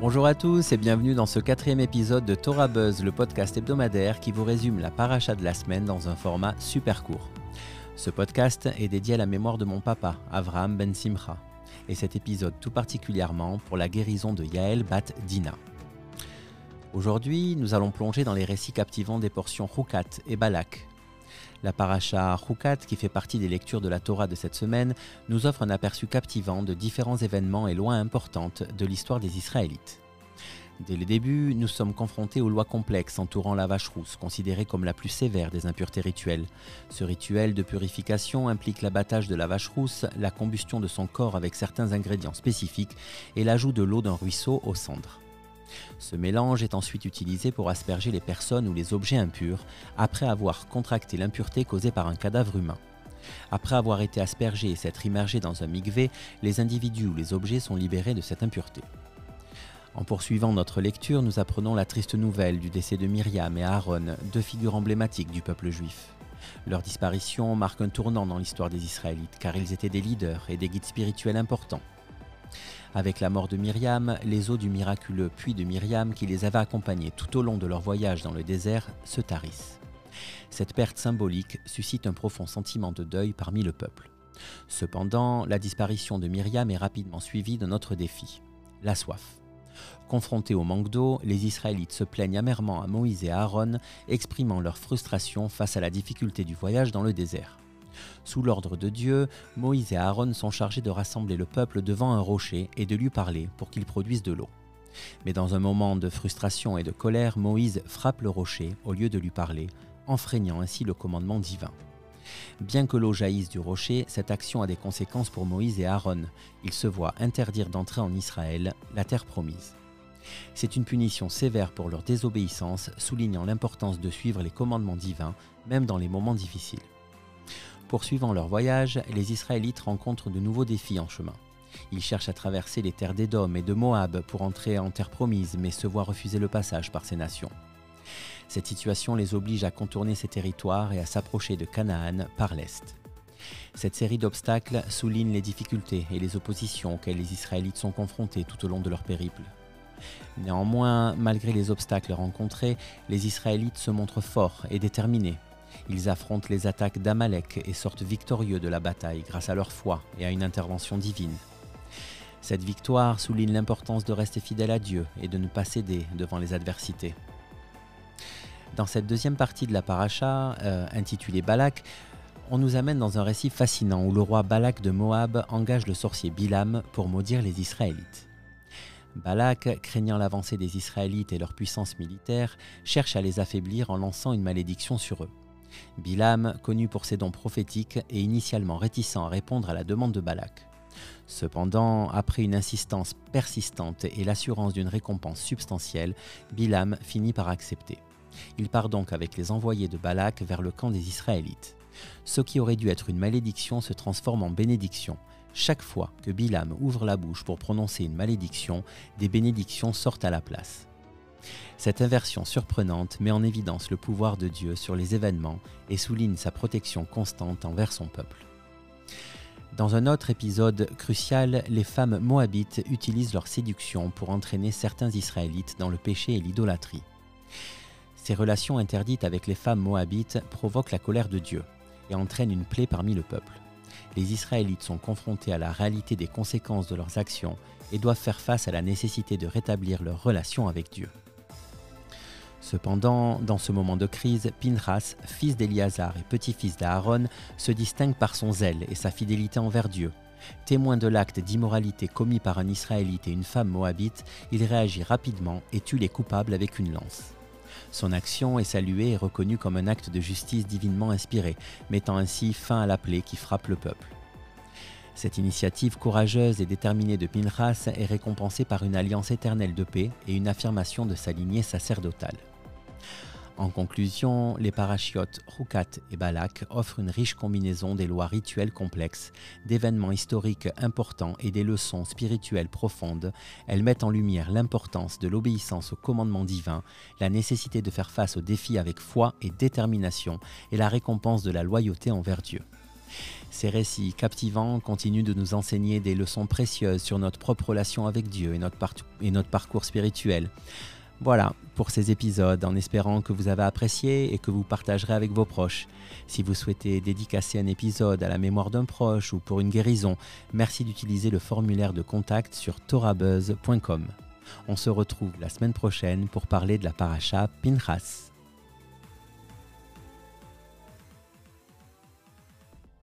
Bonjour à tous et bienvenue dans ce quatrième épisode de Torah Buzz, le podcast hebdomadaire qui vous résume la paracha de la semaine dans un format super court. Ce podcast est dédié à la mémoire de mon papa, Avraham Ben Simcha, et cet épisode tout particulièrement pour la guérison de Yael Bat Dina. Aujourd'hui, nous allons plonger dans les récits captivants des portions Rukat et Balak. La paracha Rukat, qui fait partie des lectures de la Torah de cette semaine, nous offre un aperçu captivant de différents événements et lois importantes de l'histoire des Israélites. Dès le début, nous sommes confrontés aux lois complexes entourant la vache rousse, considérée comme la plus sévère des impuretés rituelles. Ce rituel de purification implique l'abattage de la vache rousse, la combustion de son corps avec certains ingrédients spécifiques et l'ajout de l'eau d'un ruisseau aux cendres. Ce mélange est ensuite utilisé pour asperger les personnes ou les objets impurs après avoir contracté l'impureté causée par un cadavre humain. Après avoir été aspergés et s'être immergés dans un mikvé, les individus ou les objets sont libérés de cette impureté. En poursuivant notre lecture, nous apprenons la triste nouvelle du décès de Myriam et Aaron, deux figures emblématiques du peuple juif. Leur disparition marque un tournant dans l'histoire des Israélites, car ils étaient des leaders et des guides spirituels importants. Avec la mort de Myriam, les eaux du miraculeux puits de Myriam qui les avait accompagnés tout au long de leur voyage dans le désert se tarissent. Cette perte symbolique suscite un profond sentiment de deuil parmi le peuple. Cependant, la disparition de Myriam est rapidement suivie d'un autre défi, la soif. Confrontés au manque d'eau, les Israélites se plaignent amèrement à Moïse et à Aaron, exprimant leur frustration face à la difficulté du voyage dans le désert. Sous l'ordre de Dieu, Moïse et Aaron sont chargés de rassembler le peuple devant un rocher et de lui parler pour qu'il produise de l'eau. Mais dans un moment de frustration et de colère, Moïse frappe le rocher au lieu de lui parler, enfreignant ainsi le commandement divin. Bien que l'eau jaillisse du rocher, cette action a des conséquences pour Moïse et Aaron. Ils se voient interdire d'entrer en Israël, la terre promise. C'est une punition sévère pour leur désobéissance, soulignant l'importance de suivre les commandements divins, même dans les moments difficiles. Poursuivant leur voyage, les Israélites rencontrent de nouveaux défis en chemin. Ils cherchent à traverser les terres d'Édom et de Moab pour entrer en terre promise, mais se voient refuser le passage par ces nations. Cette situation les oblige à contourner ces territoires et à s'approcher de Canaan par l'est. Cette série d'obstacles souligne les difficultés et les oppositions auxquelles les Israélites sont confrontés tout au long de leur périple. Néanmoins, malgré les obstacles rencontrés, les Israélites se montrent forts et déterminés. Ils affrontent les attaques d'Amalek et sortent victorieux de la bataille grâce à leur foi et à une intervention divine. Cette victoire souligne l'importance de rester fidèle à Dieu et de ne pas céder devant les adversités. Dans cette deuxième partie de la paracha, euh, intitulée Balak, on nous amène dans un récit fascinant où le roi Balak de Moab engage le sorcier Bilam pour maudire les Israélites. Balak, craignant l'avancée des Israélites et leur puissance militaire, cherche à les affaiblir en lançant une malédiction sur eux. Bilam, connu pour ses dons prophétiques, est initialement réticent à répondre à la demande de Balak. Cependant, après une insistance persistante et l'assurance d'une récompense substantielle, Bilam finit par accepter. Il part donc avec les envoyés de Balak vers le camp des Israélites. Ce qui aurait dû être une malédiction se transforme en bénédiction. Chaque fois que Bilam ouvre la bouche pour prononcer une malédiction, des bénédictions sortent à la place. Cette inversion surprenante met en évidence le pouvoir de Dieu sur les événements et souligne sa protection constante envers son peuple. Dans un autre épisode crucial, les femmes moabites utilisent leur séduction pour entraîner certains Israélites dans le péché et l'idolâtrie. Ces relations interdites avec les femmes moabites provoquent la colère de Dieu et entraînent une plaie parmi le peuple. Les Israélites sont confrontés à la réalité des conséquences de leurs actions et doivent faire face à la nécessité de rétablir leur relation avec Dieu. Cependant, dans ce moment de crise, Pinchas, fils d'Éliazar et petit-fils d'Aaron, se distingue par son zèle et sa fidélité envers Dieu. Témoin de l'acte d'immoralité commis par un Israélite et une femme moabite, il réagit rapidement et tue les coupables avec une lance. Son action est saluée et reconnue comme un acte de justice divinement inspiré, mettant ainsi fin à la plaie qui frappe le peuple. Cette initiative courageuse et déterminée de Pinchas est récompensée par une alliance éternelle de paix et une affirmation de sa lignée sacerdotale. En conclusion, les parachiotes Rukat et Balak offrent une riche combinaison des lois rituelles complexes, d'événements historiques importants et des leçons spirituelles profondes. Elles mettent en lumière l'importance de l'obéissance au commandement divin, la nécessité de faire face aux défis avec foi et détermination et la récompense de la loyauté envers Dieu. Ces récits captivants continuent de nous enseigner des leçons précieuses sur notre propre relation avec Dieu et notre, et notre parcours spirituel. Voilà pour ces épisodes, en espérant que vous avez apprécié et que vous partagerez avec vos proches. Si vous souhaitez dédicacer un épisode à la mémoire d'un proche ou pour une guérison, merci d'utiliser le formulaire de contact sur torabuzz.com. On se retrouve la semaine prochaine pour parler de la paracha Pinchas.